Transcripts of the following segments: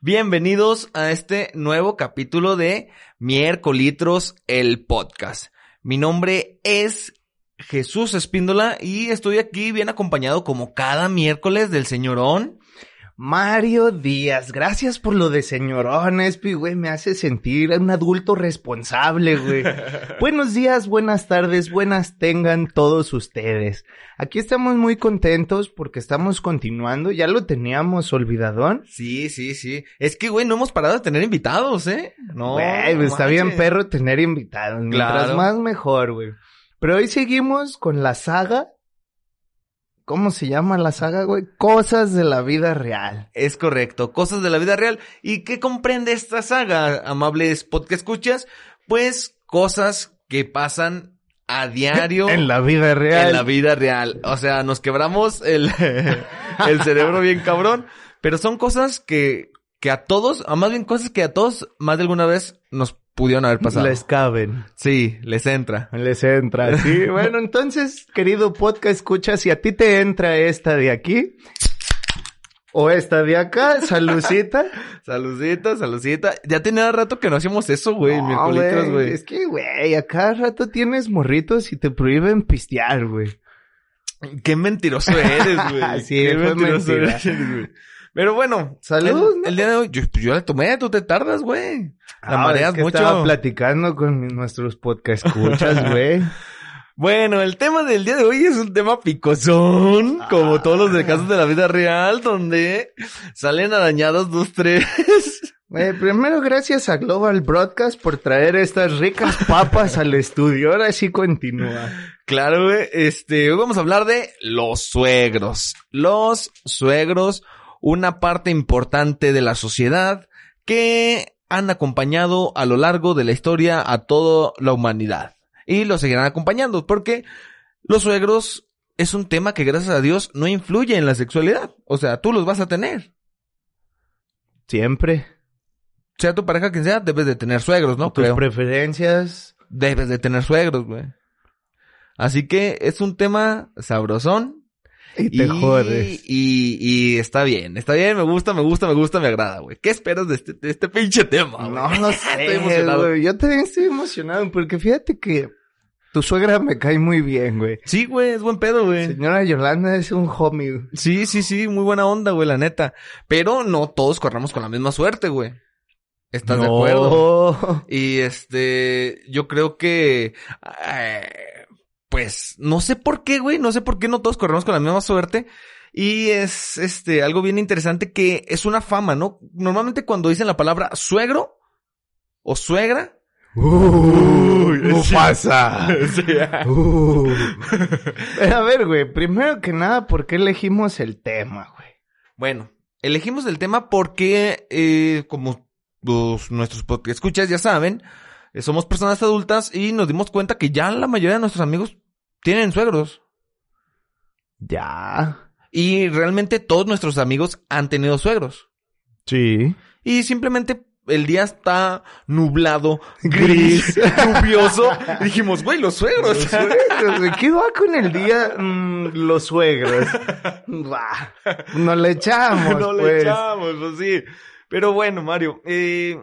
bienvenidos a este nuevo capítulo de Miércolitros, el podcast. Mi nombre es Jesús Espíndola y estoy aquí bien acompañado como cada miércoles del señorón. Mario Díaz, gracias por lo de señorón, Espi, güey, me hace sentir un adulto responsable, güey. Buenos días, buenas tardes, buenas tengan todos ustedes. Aquí estamos muy contentos porque estamos continuando, ya lo teníamos olvidadón. Sí, sí, sí. Es que, güey, no hemos parado de tener invitados, ¿eh? No. Güey, está bien perro tener invitados, mientras Claro. más mejor, güey. Pero hoy seguimos con la saga. ¿Cómo se llama la saga, güey? Cosas de la vida real. Es correcto, cosas de la vida real. ¿Y qué comprende esta saga, amables podcast escuchas? Pues cosas que pasan a diario En la vida real. en la vida real. O sea, nos quebramos el, el cerebro bien cabrón, pero son cosas que, que a todos, a más bien cosas que a todos más de alguna vez nos pudieron haber pasado. Les caben. Sí, les entra. Les entra, sí. Bueno, entonces, querido podcast, escucha, si a ti te entra esta de aquí o esta de acá, saludcita. Saludcita, saludcita. Ya tenía rato que no hacíamos eso, güey, No, güey. Es que, güey, a cada rato tienes morritos y te prohíben pistear, güey. Qué mentiroso eres, güey. Sí, Qué mentiroso mentira. eres, güey. Pero bueno, Salud, el, día de hoy, yo, yo la tomé, tú te tardas, güey. La Ah, mareas es que mucho. Estaba platicando con nuestros podcast escuchas, güey. Bueno, el tema del día de hoy es un tema picosón, como todos los de Ah. casos de la vida real, donde salen arañados dos, tres. Primero, gracias a Global Broadcast por traer estas ricas papas al estudio. Ahora sí continúa. Claro, güey. Este, hoy vamos a hablar de los suegros. Los suegros, una parte importante de la sociedad que han acompañado a lo largo de la historia a toda la humanidad. Y lo seguirán acompañando porque los suegros es un tema que gracias a Dios no influye en la sexualidad. O sea, tú los vas a tener. Siempre. Sea tu pareja quien sea, debes de tener suegros, ¿no? Tus Creo. preferencias. Debes de tener suegros, güey. Así que es un tema sabrosón. Y te jodes. Y, y está bien, está bien, me gusta, me gusta, me gusta, me agrada, güey. ¿Qué esperas de este, de este pinche tema, güey? No lo Estoy sé, emocionado. güey. Yo también estoy emocionado porque fíjate que tu suegra me cae muy bien, güey. Sí, güey, es buen pedo, güey. Señora Yolanda es un homie. Sí, sí, sí, muy buena onda, güey, la neta. Pero no todos corramos con la misma suerte, güey. ¿Estás de No. acuerdo? Y este, yo creo que, eh, pues, no sé por qué, güey, no sé por qué no todos corremos con la misma suerte. Y es, este, algo bien interesante que es una fama, ¿no? Normalmente cuando dicen la palabra suegro o suegra, Uy. Sí. Pero a ver, güey, primero que nada, ¿por qué elegimos el tema, güey? Bueno, elegimos el tema porque, eh, como los, nuestros escuchas ya saben, eh, somos personas adultas y nos dimos cuenta que ya la mayoría de nuestros amigos tienen suegros. Ya. Y realmente todos nuestros amigos han tenido suegros. Sí. Y simplemente el día está nublado, gris, lluvioso. Y dijimos, güey, los suegros. Los suegros, güey. ¿Qué va con el día? Mm, los suegros. Bah, no le echamos, no le pues. echamos, pues sí. Pero bueno, Mario, eh,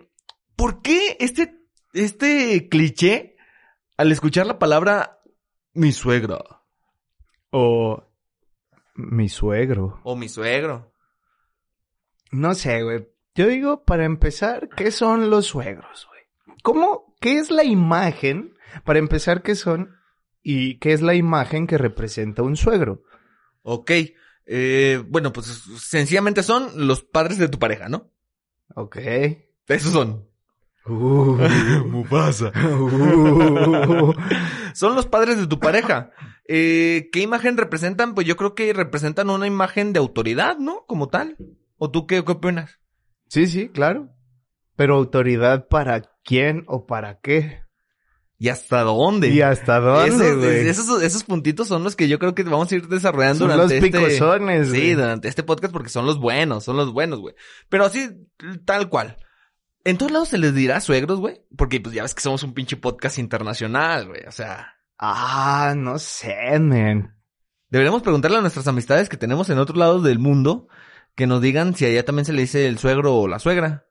¿por qué este, este cliché al escuchar la palabra mi suegra O mi suegro. o mi suegro? No sé, güey. Yo digo, para empezar, ¿qué son los suegros, güey? ¿Cómo? ¿Qué es la imagen? Para empezar, ¿qué son? ¿Y qué es la imagen que representa un suegro? Ok, eh, bueno, pues sencillamente son los padres de tu pareja, ¿no? Ok. Esos son. Uh, Mufasa. uh. Son los padres de tu pareja. Eh, ¿Qué imagen representan? Pues yo creo que representan una imagen de autoridad, ¿no? Como tal. ¿O tú qué, qué opinas? Sí, sí, claro. Pero autoridad para quién o para qué. ¿Y hasta dónde? ¿Y hasta dónde, esos, güey? esos, esos puntitos son los que yo creo que vamos a ir desarrollando Son los durante este... picosones, Sí, güey. durante este podcast porque son los buenos, son los buenos, güey. Pero así, tal cual. En todos lados se les dirá suegros, güey. Porque pues ya ves que somos un pinche podcast internacional, güey. O sea, Ah, no sé, man. deberíamos preguntarle a nuestras amistades que tenemos en otros lados del mundo que nos digan si allá también se le dice el suegro o la suegra.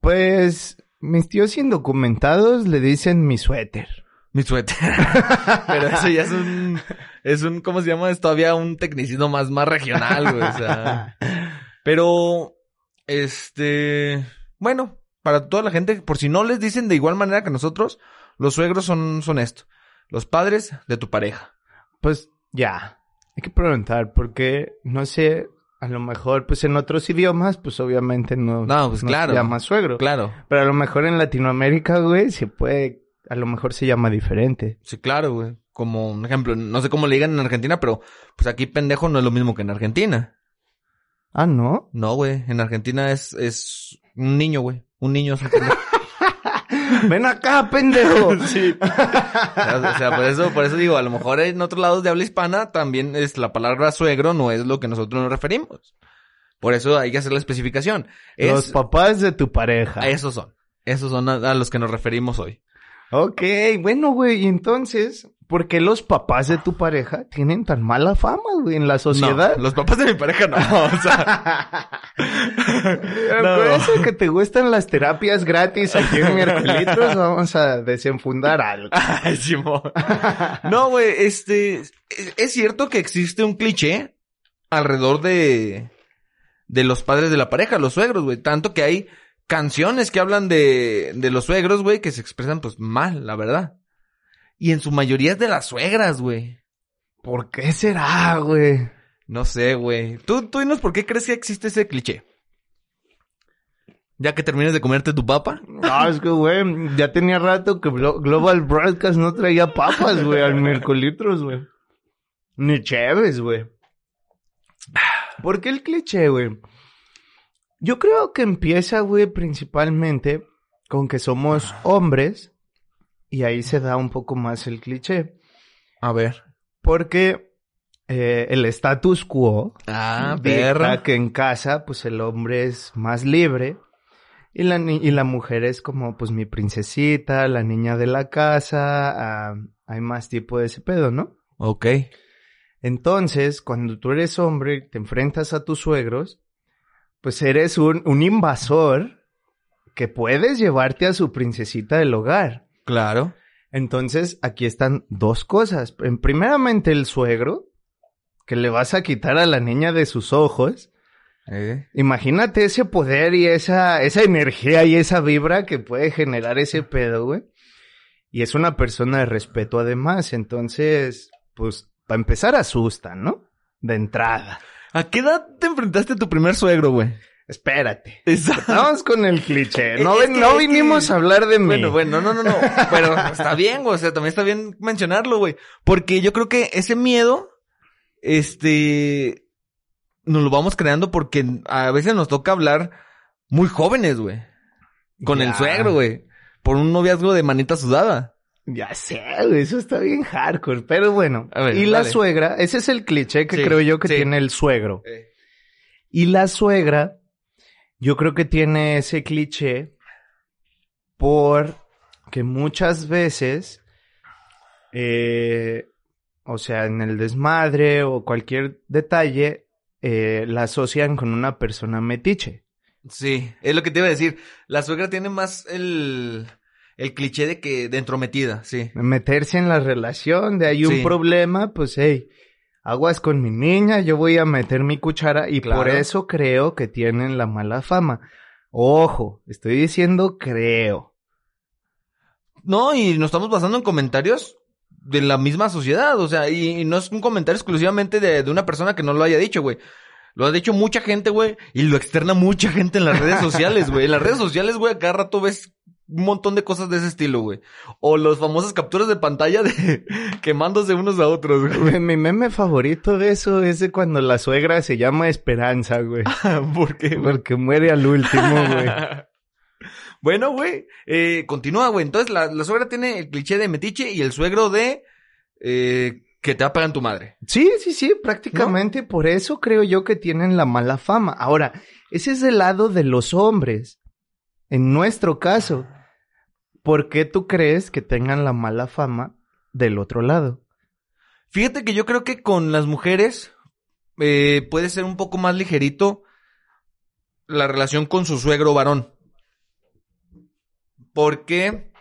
Pues mis tíos indocumentados le dicen mi suéter. Mi suéter. Pero eso ya es un, es un, ¿cómo se llama? Es todavía un tecnicismo más, más regional, güey. O sea, pero, este, bueno, para toda la gente, por si no les dicen de igual manera que nosotros, los suegros son, son esto. Los padres de tu pareja. Pues ya, hay que preguntar porque no sé, a lo mejor pues en otros idiomas pues obviamente no, No, pues claro. se llama suegro. Claro. Pero a lo mejor en Latinoamérica, güey, se puede, a lo mejor se llama diferente. Sí, claro, güey. Como un ejemplo, no sé cómo le digan en Argentina, pero pues aquí pendejo no es lo mismo que en Argentina. Ah, ¿no? No, güey. En Argentina es, es un niño, güey. Un niño es un pendejo. Ven acá, pendejo. Sí. o sea, por eso, por eso digo, a lo mejor en otros lados de habla hispana también es la palabra suegro no es lo que nosotros nos referimos. Por eso hay que hacer la especificación. Es, Los papás de tu pareja. esos son. Esos son a, a los que nos referimos hoy. Ok, bueno, güey, y entonces, ¿por qué los papás de tu pareja tienen tan mala fama, güey, en la sociedad? No, los papás de mi pareja no. O sea, No. Por eso que te gustan las terapias gratis aquí en Miércoles, vamos a desenfundar algo. Ay. No, güey, este, es, es cierto que existe un cliché alrededor de, de los padres de la pareja, los suegros, güey. Tanto que hay canciones que hablan de, de los suegros, güey, que se expresan pues mal, la verdad. Y en su mayoría es de las suegras, güey. ¿Por qué será, güey? No sé, güey. Tú, tú dinos por qué crees que existe ese cliché. Ya que termines de comerte tu papa. No, es que, güey, ya tenía rato que Glo- Global Broadcast no traía papas, güey, al Mercolitros, güey. Ni chéves, güey. ¿Por qué el cliché, güey? Yo creo que empieza, güey, principalmente con que somos hombres y ahí se da un poco más el cliché. A ver. Porque eh, el status quo Ah, perra. que en casa, pues el hombre es más libre y la, ni- y la mujer es como, pues mi princesita, la niña de la casa, ah, hay más tipo de ese pedo, ¿no? Ok. Entonces, cuando tú eres hombre y te enfrentas a tus suegros, pues eres un, un invasor que puedes llevarte a su princesita del hogar. Claro. Entonces, aquí están dos cosas. En- Primeramente, el suegro, que le vas a quitar a la niña de sus ojos. Eh. Imagínate ese poder y esa, esa energía y esa vibra que puede generar ese pedo, güey. Y es una persona de respeto además. Entonces, pues, para empezar asusta, ¿no? De entrada. ¿A qué edad te enfrentaste a tu primer suegro, güey? Espérate. Exacto. Vamos con el cliché. No, Es ven- que- no es que- vinimos a hablar de mí. Bueno, bueno, no, no, no. Pero está bien, güey. O sea, también está bien mencionarlo, güey. Porque yo creo que ese miedo, este, nos lo vamos creando porque a veces nos toca hablar muy jóvenes, güey. Con el suegro, güey. Por un noviazgo de manita sudada. Ya sé, güey, eso está bien hardcore. Pero bueno, ver, y la dale. suegra, ese es el cliché que Sí, creo yo que sí. tiene el suegro. Y la suegra, yo creo que tiene ese cliché por que muchas veces, eh, o sea, en el desmadre o cualquier detalle, eh, la asocian con una persona metiche. Sí, es lo que te iba a decir. La suegra tiene más el, el cliché de que, de entrometida, sí. meterse en la relación, de ahí un Sí. problema, pues hey, aguas con mi niña, yo voy a meter mi cuchara y por eso creo que tienen la mala fama. Ojo, estoy diciendo creo. No, y nos estamos basando en comentarios de la misma sociedad, o sea, y, y no es un comentario exclusivamente de, de una persona que no lo haya dicho, güey. Lo ha dicho mucha gente, güey, y lo externa mucha gente en las redes sociales, güey. En las redes sociales, güey, a cada rato ves un montón de cosas de ese estilo, güey. O los famosas capturas de pantalla de quemándose unos a otros, güey. Mi meme favorito de eso es de cuando la suegra se llama Esperanza, güey. ¿Por qué, güey? Porque muere al último, güey. Bueno, güey, eh, continúa, güey. Entonces, la, la suegra tiene el cliché de metiche y el suegro de eh, que te va a pegar en tu madre. Sí, sí, sí, prácticamente por eso creo yo que tienen la mala fama. Ahora, ese es el lado de los hombres. En nuestro caso, ¿por qué tú crees que tengan la mala fama del otro lado? Fíjate que yo creo que con las mujeres eh, puede ser un poco más ligerito la relación con su suegro varón. Porque,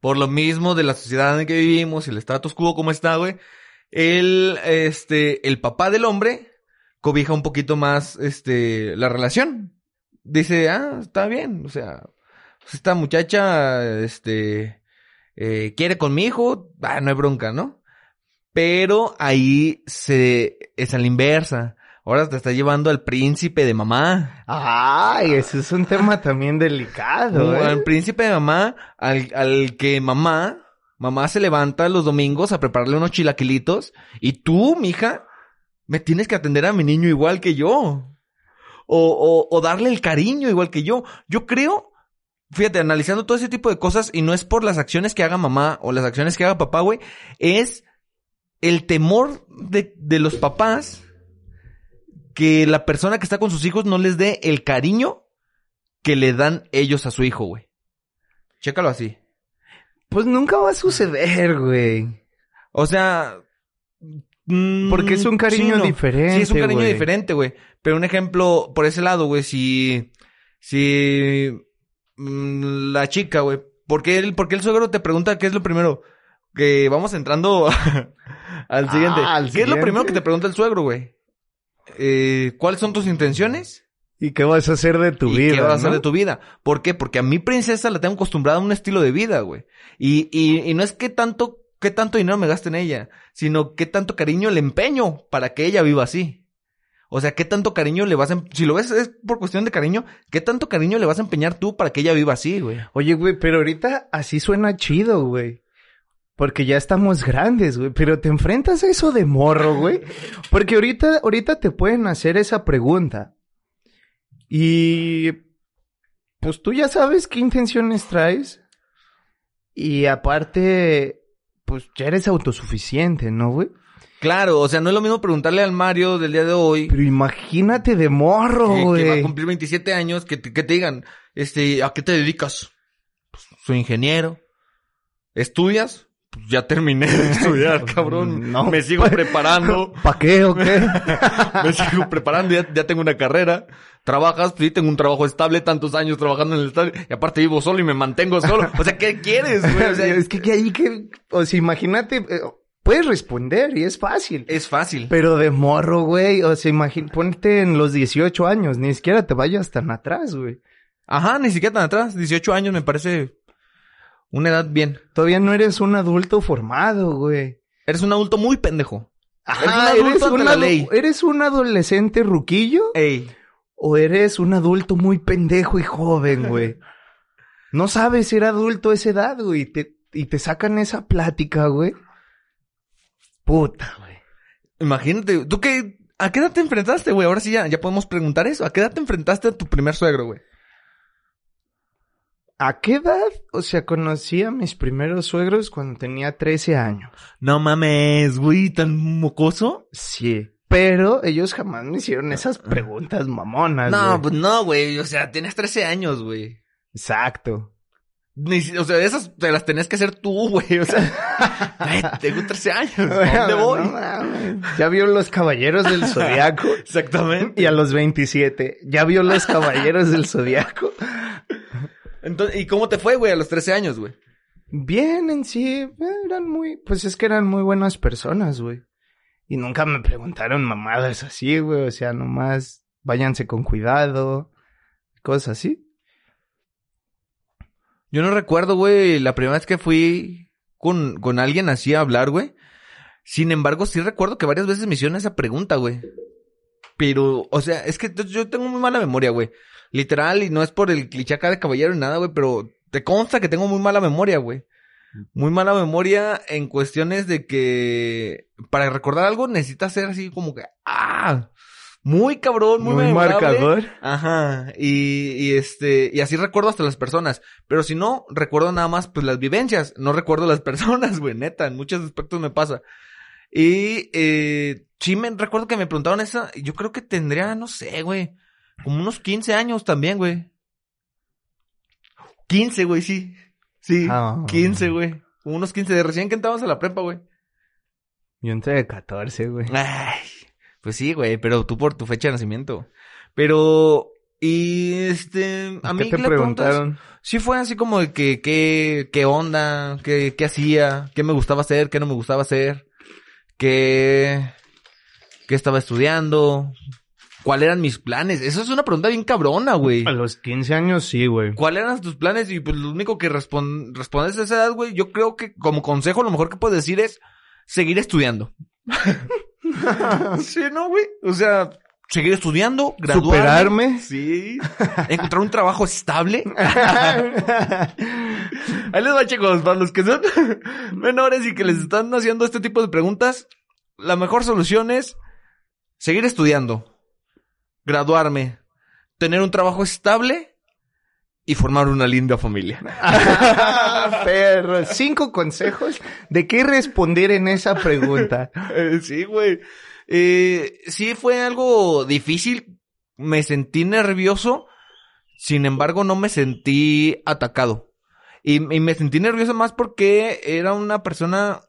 por lo mismo de la sociedad en que vivimos el status quo como está, güey, el, este, el papá del hombre cobija un poquito más, este, la relación. Dice, ah, está bien, o sea, pues esta muchacha, este, eh, quiere con mi hijo, ah, no hay bronca, ¿no? Pero ahí se, es a la inversa. Ahora te está llevando al príncipe de mamá. Ay, ese es un tema también delicado, ¿eh? Al príncipe de mamá, al, al que mamá, mamá se levanta los domingos a prepararle unos chilaquilitos. Y tú, mija, me tienes que atender a mi niño igual que yo. O, o, o darle el cariño igual que yo. Yo creo, fíjate, analizando todo ese tipo de cosas, y no es por las acciones que haga mamá o las acciones que haga papá, güey, es el temor de, de los papás que la persona que está con sus hijos no les dé el cariño que le dan ellos a su hijo, güey. Chécalo así. Pues nunca va a suceder, güey. O sea... mm, Porque es un cariño sí, no. diferente, Sí, es un cariño diferente, güey. Pero un ejemplo, por ese lado, güey, si... Si... mm, la chica, güey. ¿Por qué, el, ¿Por qué el suegro te pregunta qué es lo primero? Que vamos entrando al siguiente. Ah, al ¿Qué es lo primero que te pregunta el suegro, güey? Eh, ¿Cuáles son tus intenciones? ¿Y qué vas a hacer de tu ¿Y vida? qué vas a hacer no? de tu vida? ¿Por qué? Porque a mi princesa la tengo acostumbrada a un estilo de vida, güey. Y, y, y no es que tanto, qué tanto dinero me gaste en ella, sino qué tanto cariño le empeño para que ella viva así. O sea, qué tanto cariño le vas a, em- si lo ves es por cuestión de cariño, qué tanto cariño le vas a empeñar tú para que ella viva así, güey. Oye, güey, pero ahorita así suena chido, güey. Porque ya estamos grandes, güey. Pero te enfrentas a eso de morro, güey. Porque ahorita, ahorita te pueden hacer esa pregunta. Y pues tú ya sabes qué intenciones traes. Y aparte, pues ya eres autosuficiente, ¿no, güey? Claro, o sea, no es lo mismo preguntarle al Mario del día de hoy, Pero imagínate de morro, que, que va a güey. cumplir 27 años, que te, que te digan, este, ¿a qué te dedicas? Pues, soy ingeniero. ¿Estudias? Pues ya terminé de estudiar, cabrón. No. Me sigo preparando. ¿Pa' qué o qué? Me sigo preparando, ya, ya tengo una carrera. Trabajas, pues sí, tengo un trabajo estable, tantos años trabajando en el estadio. Y aparte vivo solo y me mantengo solo. O sea, ¿qué quieres, güey? O sea, es que, que ahí que, o sea, imagínate, eh, puedes responder y es fácil. es fácil. Pero de morro, güey, o sea, imagínate, ponte en los 18 años, ni siquiera te vayas tan atrás, güey. Ajá, ni siquiera tan atrás. 18 años me parece una edad bien. Todavía no eres un adulto formado, güey. Eres un adulto muy pendejo. Ajá, Eres un adulto ante un la adu- ley. ¿Eres un adolescente ruquillo? Ey. ¿O eres un adulto muy pendejo y joven, güey? No sabes ser adulto a esa edad, güey. Y te, y te sacan esa plática, güey. Puta, güey. Imagínate, ¿tú qué? ¿A qué edad te enfrentaste, güey? Ahora sí ya, ya podemos preguntar eso. ¿A qué edad te enfrentaste a tu primer suegro, güey? ¿A qué edad? O sea, conocí a mis primeros suegros cuando tenía 13 años. No mames, güey, tan mocoso. Sí. Pero ellos jamás me hicieron esas preguntas mamonas, No, pues no, güey. O sea, tienes 13 años, güey. Exacto. Ni o sea, esas te las tenías que hacer tú, güey. O sea, tengo 13 años. ¿A dónde voy? No ya vio Los Caballeros del Zodiaco. Exactamente. y a los 27. Ya vio Los Caballeros del Zodiaco. Entonces, ¿y cómo te fue, güey, a los 13 años, güey? Bien, en sí, eran muy, pues es que eran muy buenas personas, güey. Y nunca me preguntaron mamadas así, güey. O sea, nomás váyanse con cuidado, cosas así. Yo no recuerdo, güey, la primera vez que fui con, con alguien así a hablar, güey. Sin embargo, sí recuerdo que varias veces me hicieron esa pregunta, güey. Pero, o sea, es que yo tengo muy mala memoria, güey. Literal, y no es por el cliché acá de caballero ni nada, güey, pero te consta que tengo muy mala memoria, güey. Muy mala memoria en cuestiones de que para recordar algo necesitas ser así como que, ah, muy cabrón, muy, Muy marcador. Ajá, y, y este, y así recuerdo hasta las personas. Pero si no, recuerdo nada más, pues las vivencias. No recuerdo las personas, güey, neta, en muchos aspectos me pasa. Y, eh, sí me recuerdo que me preguntaron esa, yo creo que tendría, no sé, güey, como unos 15 años también, güey. 15, güey, sí. Sí, Ah. 15, güey. Como unos 15 de recién que entramos a la prepa, güey. Yo entré de 14, güey. Ay, pues sí, güey, pero tú por tu fecha de nacimiento. Pero, y este, a mí ¿Qué te le preguntas- preguntaron? Sí fue así como de que, qué, qué onda, qué, qué hacía, qué me gustaba hacer, qué no me gustaba hacer, qué, qué estaba estudiando, cuáles eran mis planes. Eso es una pregunta bien cabrona, güey. A los 15 años sí, güey. ¿Cuáles eran tus planes? Y pues lo único que respon- respondes a esa edad, güey, yo creo que como consejo lo mejor que puedes decir es seguir estudiando. sí, ¿no, güey? O sea, seguir estudiando, graduarme. Superarme. Sí. Encontrar un trabajo estable. Ahí les va, chicos, para los que son menores y que les están haciendo este tipo de preguntas, la mejor solución es seguir estudiando, graduarme, tener un trabajo estable y formar una linda familia. Perro. Cinco consejos de qué responder en esa pregunta. Eh, sí, güey. Eh, sí, fue algo difícil. Me sentí nervioso. Sin embargo, no me sentí atacado. Y, y me sentí nervioso más porque era una persona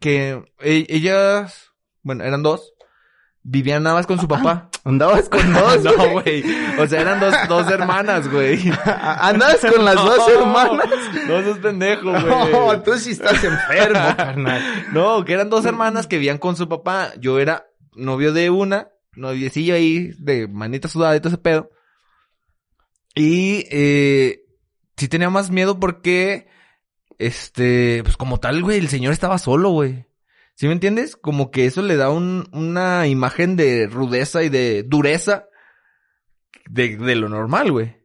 que e- ellas, bueno, eran dos, vivían nada más con su papá. ¿Andabas con dos? no, güey. O sea, eran dos, dos hermanas, güey. ¿Andabas con las dos hermanas? No, no seas pendejo, güey. No, tú sí estás enfermo, carnal. No, que eran dos hermanas que vivían con su papá. Yo era novio de una, noviecillo ahí, de manita sudada y todo ese pedo. Y, eh, sí tenía más miedo porque, este, pues como tal, güey, el señor estaba solo, güey. ¿Sí me entiendes? Como que eso le da un, una imagen de rudeza y de dureza de, de lo normal, güey.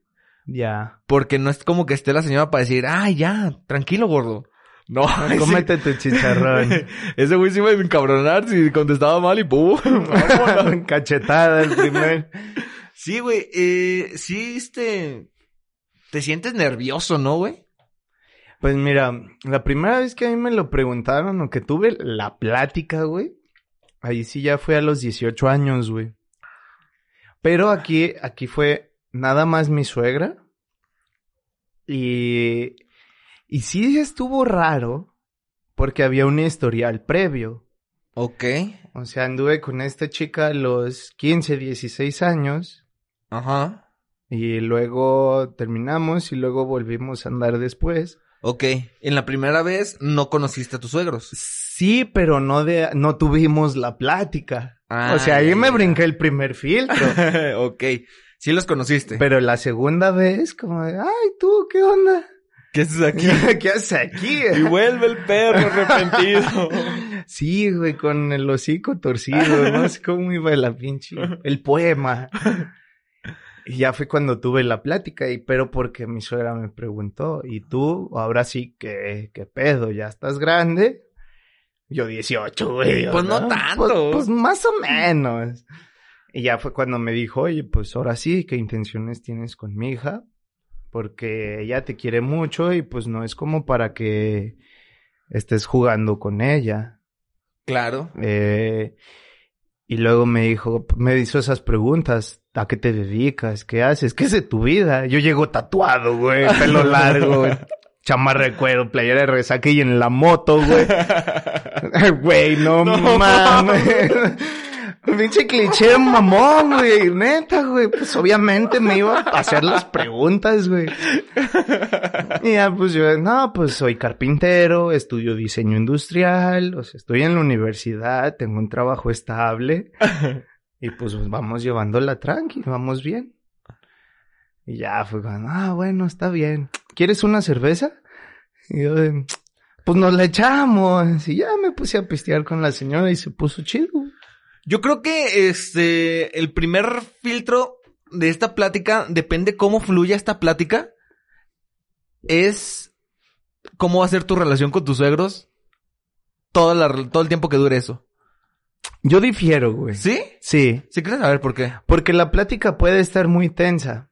Ya. Porque no es como que esté la señora para decir, ay, ya, tranquilo, gordo. No, ese- Cómete tu chicharrón. ese güey sí me iba a encabronar si contestaba mal y ¡pum! Cachetada el primer. sí, güey, eh, sí, este, te sientes nervioso, ¿no, güey? Pues mira, la primera vez que a mí me lo preguntaron o que tuve la plática, güey, ahí sí ya fue a los 18 años, güey. Pero aquí, aquí fue nada más mi suegra. Y, y sí estuvo raro porque había un historial previo. Ok. O sea, anduve con esta chica a los 15, 16 años Ajá. y luego terminamos y luego volvimos a andar después. Ok. En la primera vez no conociste a tus suegros. Sí, pero no de, no tuvimos la plática. Ah, o sea, ahí me brinqué el primer filtro. ok. Sí los conociste. pero la segunda vez, como de, ay, tú, ¿qué onda? ¿Qué haces aquí? ¿Qué haces aquí? y vuelve el perro arrepentido. Sí, güey, con el hocico torcido, no sé cómo iba la pinche, el poema. Y ya fue cuando tuve la plática, y pero porque mi suegra me preguntó, ¿y tú? Ahora sí, ¿qué, qué pedo? ¿Ya estás grande? Yo 18, güey. Pues no tanto. Pues, pues más o menos. Y ya fue cuando me dijo, oye, pues ahora sí, ¿qué intenciones tienes con mi hija? Porque ella te quiere mucho y pues no es como para que estés jugando con ella. claro. Eh, y luego me dijo, me hizo esas preguntas. ¿A qué te dedicas? ¿Qué haces? ¿Qué es de tu vida? Yo llego tatuado, güey, pelo largo, güey, chamarra de cuero, playera de resaque y en la moto, güey. Güey, no, No. mames. Pinche cliché mamón, güey. Neta, güey. Pues obviamente me iba a hacer las preguntas, güey. Y ya, pues yo, no, pues soy carpintero, estudio diseño industrial, o sea, estoy en la universidad, tengo un trabajo estable. Y pues vamos llevándola tranqui, vamos bien. Y ya fue cuando, ah, bueno, está bien. ¿Quieres una cerveza? Y yo, pues nos la echamos. Y ya me puse a pistear con la señora y se puso chido. Yo creo que este el primer filtro de esta plática depende cómo fluya esta plática. es cómo va a ser tu relación con tus suegros toda la- todo el tiempo que dure eso. Yo difiero, güey. ¿Sí? Sí. ¿Sí quieres saber por qué? Porque la plática puede estar muy tensa.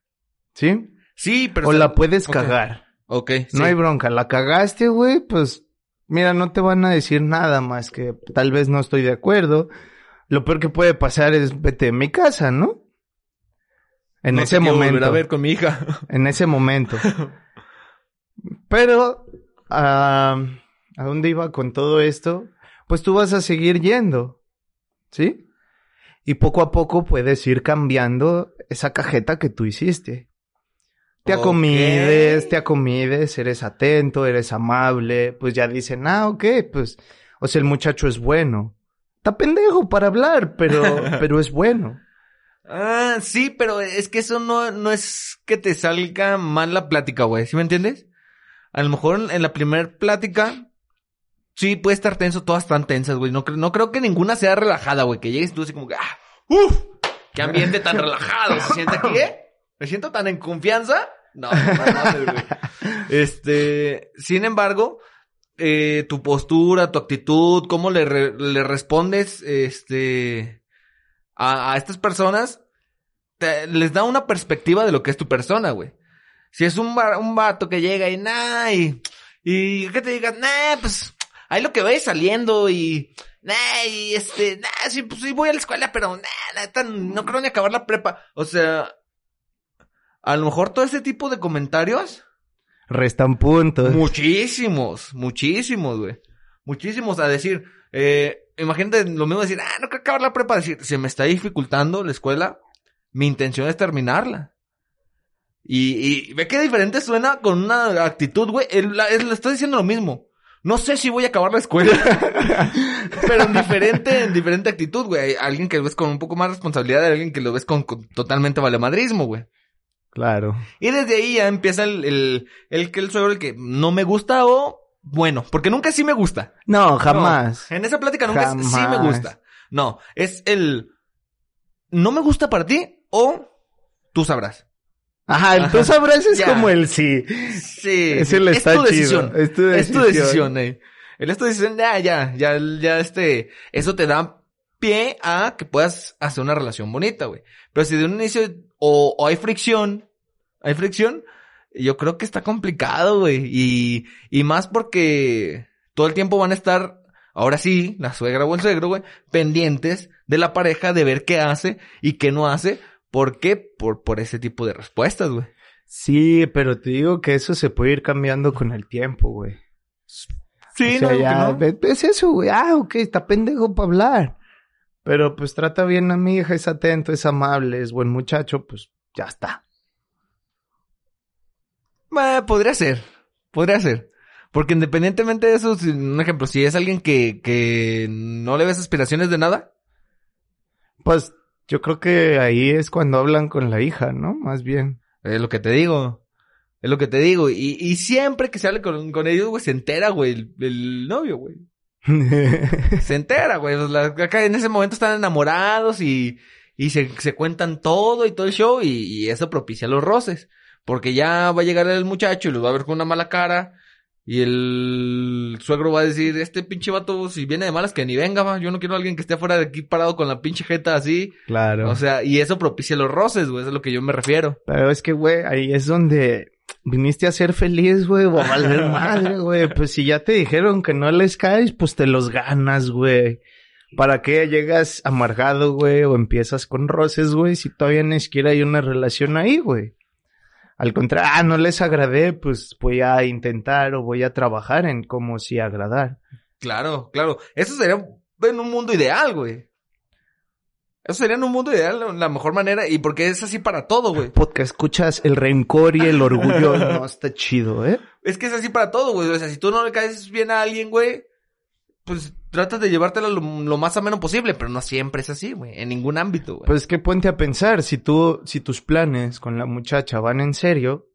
¿Sí? Sí, pero... o se- la puedes cagar. Ok, sí. No hay bronca. La cagaste, güey, pues mira, no te van a decir nada más que tal vez no estoy de acuerdo. Lo peor que puede pasar es vete de mi casa, ¿no? En No ese momento. a ver con mi hija. En ese momento. Pero, ah, ¿a dónde iba con todo esto? Pues tú vas a seguir yendo, ¿sí? Y poco a poco puedes ir cambiando esa cajeta que tú hiciste. Te acomides, te acomides, eres atento, eres amable, pues ya dicen, ah, ok, pues, o sea, el muchacho es bueno. Está pendejo para hablar, pero, pero es bueno. Ah, sí, pero es que eso no, no es que te salga mal la plática, güey. ¿Sí me entiendes? A lo mejor en, la primera plática, sí puede estar tenso, todas están tensas, güey. No, cre- no creo que ninguna sea relajada, güey. Que llegues tú así como que, ah, uff, qué ambiente tan relajado. ¿Se siente aquí, eh? ¿Me siento tan en confianza? No, no, no, mames, güey. Este, sin embargo, eh, tu postura, tu actitud, cómo le, le respondes, este, a, estas personas, te- les da una perspectiva de lo que es tu persona, güey. Si es un, un vato que llega y nah, y, y que te diga, nah, pues, ahí lo que vaya saliendo y, nah, y este, nah, sí, pues sí voy a la escuela, pero nah, no creo ni acabar la prepa. O sea, a lo mejor todo ese tipo de comentarios Restan puntos. Muchísimos, muchísimos, güey. Muchísimos a decir, eh, imagínate lo mismo decir, ah, no quiero acabar la prepa, decir, se me está dificultando la escuela, mi intención es terminarla. Y, y ve qué diferente suena con una actitud, güey, le está diciendo lo mismo. No sé si voy a acabar la escuela, pero en diferente, en diferente actitud, güey. Alguien que lo ves con un poco más responsabilidad, y alguien que lo ves con, con totalmente valemadrismo, güey. Claro. Y desde ahí ya empieza el, el, el que el suegro, el que no me gusta o bueno, porque nunca sí me gusta. No, jamás. No, en esa plática nunca es sí me Jamás. gusta. No, es el no me gusta para ti o tú sabrás. Ajá, el tú sabrás es Ya. como el sí. Sí. Ese le es tu chido. decisión. Es tu Es tu decisión. decisión, eh. El es tu decisión, ya, ya, ya, ya, este, eso te da pie a que puedas hacer una relación bonita, güey. Pero si de un inicio o, o hay fricción, hay fricción, yo creo que está complicado, güey. Y, y más porque todo el tiempo van a estar, ahora sí, la suegra o el suegro, güey, pendientes de la pareja de ver qué hace y qué no hace. ¿Por qué? Por, por ese tipo de respuestas, güey. Sí, pero te digo que eso se puede ir cambiando con el tiempo, güey. Sí, o sea, no, ya, no. es eso, güey. Ah, ok, está pendejo para hablar. Pero pues trata bien a mi hija, es atento, es amable, es buen muchacho, pues ya está. Eh, podría ser, podría ser. Porque independientemente de eso, si- un ejemplo, si es alguien que, que no le ves aspiraciones de nada, Pues yo creo que ahí es cuando hablan con la hija, ¿no? Más bien. es lo que te digo. Es lo que te digo. Y, y siempre que se hable con, con ellos, güey, se entera, güey, el, el novio, güey. Se entera, güey. Pues, la- Acá en ese momento están enamorados y, y se, se cuentan todo y todo el show y, y eso propicia los roces. Porque ya va a llegar el muchacho y los va a ver con una mala cara. Y el suegro va a decir, este pinche vato, si viene de malas, que ni venga, va. Yo no quiero a alguien que esté fuera de aquí parado con la pinche jeta así. claro. O sea, y eso propicia los roces, güey. Eso es a lo que yo me refiero. Pero es que, güey, ahí es donde viniste a ser feliz, güey, o a valer madre, güey. Pues si ya te dijeron que no les caes, pues te los ganas, güey. ¿Para qué llegas amargado, güey, o empiezas con roces, güey, si todavía ni siquiera hay una relación ahí, güey? Al contrario, ah, no les agradé, pues voy a intentar o voy a trabajar en cómo sí agradar. Claro, claro. Eso sería en un mundo ideal, güey. Eso sería en un mundo ideal la- mejor manera. Y porque es así para todo, güey. Podcast, escuchas el rencor y el orgullo, no está chido, ¿eh? Es que es así para todo, güey. O sea, si tú no le caes bien a alguien, güey, pues tratas de llevártela lo, lo más ameno posible. Pero no siempre es así, güey. En ningún ámbito, güey. Pues es que ponte a pensar, si tú, si tus planes con la muchacha van en serio,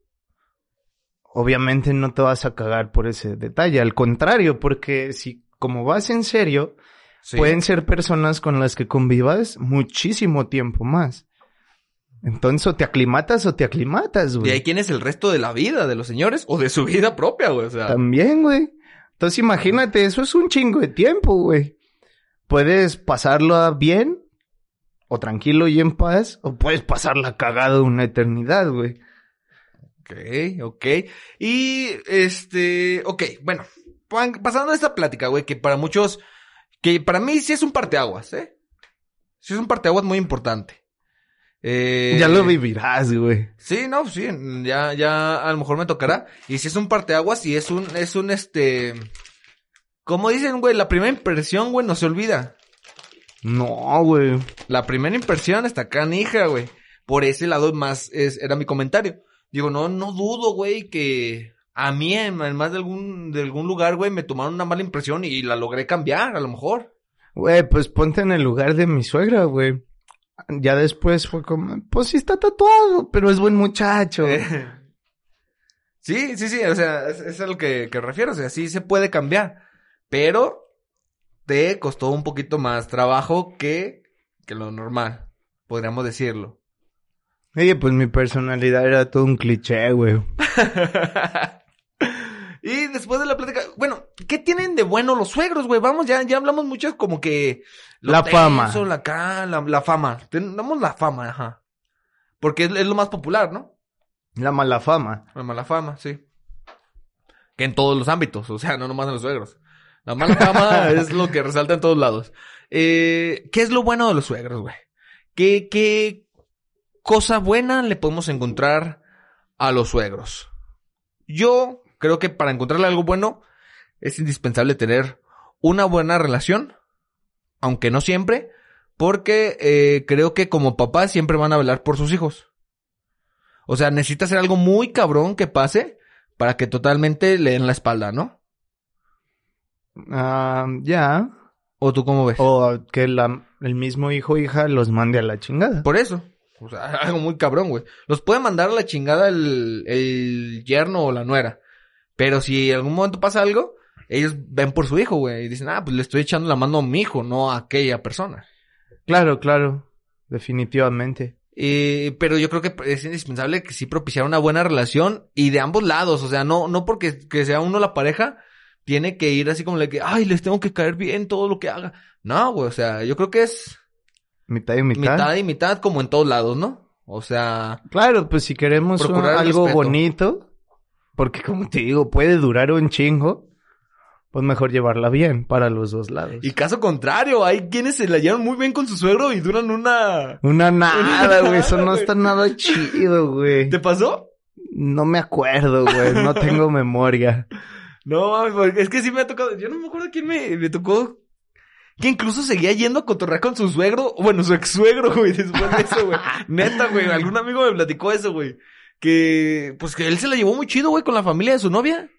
obviamente no te vas a cagar por ese detalle. Al contrario, porque si como vas en serio, Sí. pueden ser personas con las que convivas muchísimo tiempo más. Entonces, o te aclimatas o te aclimatas, Y güey. ahí quién es el resto de la vida de los señores o de su vida propia, güey. O sea, También, güey. Entonces, imagínate, eso es un chingo de tiempo, güey. Puedes pasarlo bien, o tranquilo y en paz, o puedes pasarla cagado una eternidad, güey. Ok, ok. Y este, ok, bueno, pasando a esta plática, güey, que para muchos, que para mí sí es un parteaguas, ¿eh? Sí es un parteaguas muy importante. Eh, Ya lo vivirás, güey. Sí, no, sí, ya, ya a lo mejor me tocará. Y si es un parteaguas y es un, es un este, como dicen, güey, la primera impresión, güey, no se olvida. No, güey. La primera impresión está canija, güey. Por ese lado más es, era mi comentario. Digo, no, no dudo, güey, que a mí en, más de algún, de algún lugar, güey, me tomaron una mala impresión y la logré cambiar, a lo mejor. Güey, pues ponte en el lugar de mi suegra, güey. Ya después fue como, pues sí está tatuado, pero es buen muchacho. Eh, Sí, sí, sí, o sea, es, es a lo que, que refiero, o sea, sí se puede cambiar, pero te costó un poquito más trabajo que, que lo normal, podríamos decirlo. Oye, pues mi personalidad era todo un cliché, güey. y después de la plática, bueno, ¿qué tienen de bueno los suegros, güey? Vamos, ya, ya hablamos mucho como que... lo La fama. tenso, La, acá, la, la fama. Tenemos la fama, ajá. Porque es, es lo más popular, ¿no? La mala fama. La mala fama, sí. Que en todos los ámbitos, o sea, no nomás en los suegros. La mala fama es lo que resalta en todos lados. Eh, ¿Qué es lo bueno de los suegros, güey? ¿Qué, ¿Qué cosa buena le podemos encontrar a los suegros? Yo creo que para encontrarle algo bueno es indispensable tener una buena relación, aunque no siempre, porque eh, creo que como papás siempre van a velar por sus hijos. O sea, necesita ser algo muy cabrón que pase para que totalmente le den la espalda, ¿no? Ah, ya. ¿O tú cómo ves? O que la, el mismo hijo o hija los mande a la chingada. Por eso. O sea, algo muy cabrón, güey. Los puede mandar a la chingada el, el yerno o la nuera. Pero si en algún momento pasa algo, ellos ven por su hijo, güey. Y dicen, ah, pues le estoy echando la mano a mi hijo, no a aquella persona. Claro, claro. Definitivamente. Eh, pero yo creo que es indispensable que sí propiciar una buena relación y de ambos lados. O sea, no, no porque que sea uno la pareja, tiene que ir así como de que, ay, les tengo que caer bien todo lo que haga. No, güey, o sea, yo creo que es Mitad y mitad. mitad y mitad como en todos lados, ¿no? O sea, Claro, pues si queremos un- algo bonito, porque como te digo, puede durar un chingo, pues mejor llevarla bien para los dos lados. y caso contrario, hay quienes se la llevan muy bien con su suegro y duran una... Una nada, güey, eso no está nada chido, güey. ¿Te pasó? No me acuerdo, güey, no tengo memoria. No, mames, es que sí me ha tocado, yo no me acuerdo quién me, me tocó, que incluso seguía yendo a cotorrear con su suegro, bueno, su ex suegro, güey, después de eso, güey. Neta, güey, algún amigo me platicó eso, güey. Que, pues que él se la llevó muy chido, güey, con la familia de su novia.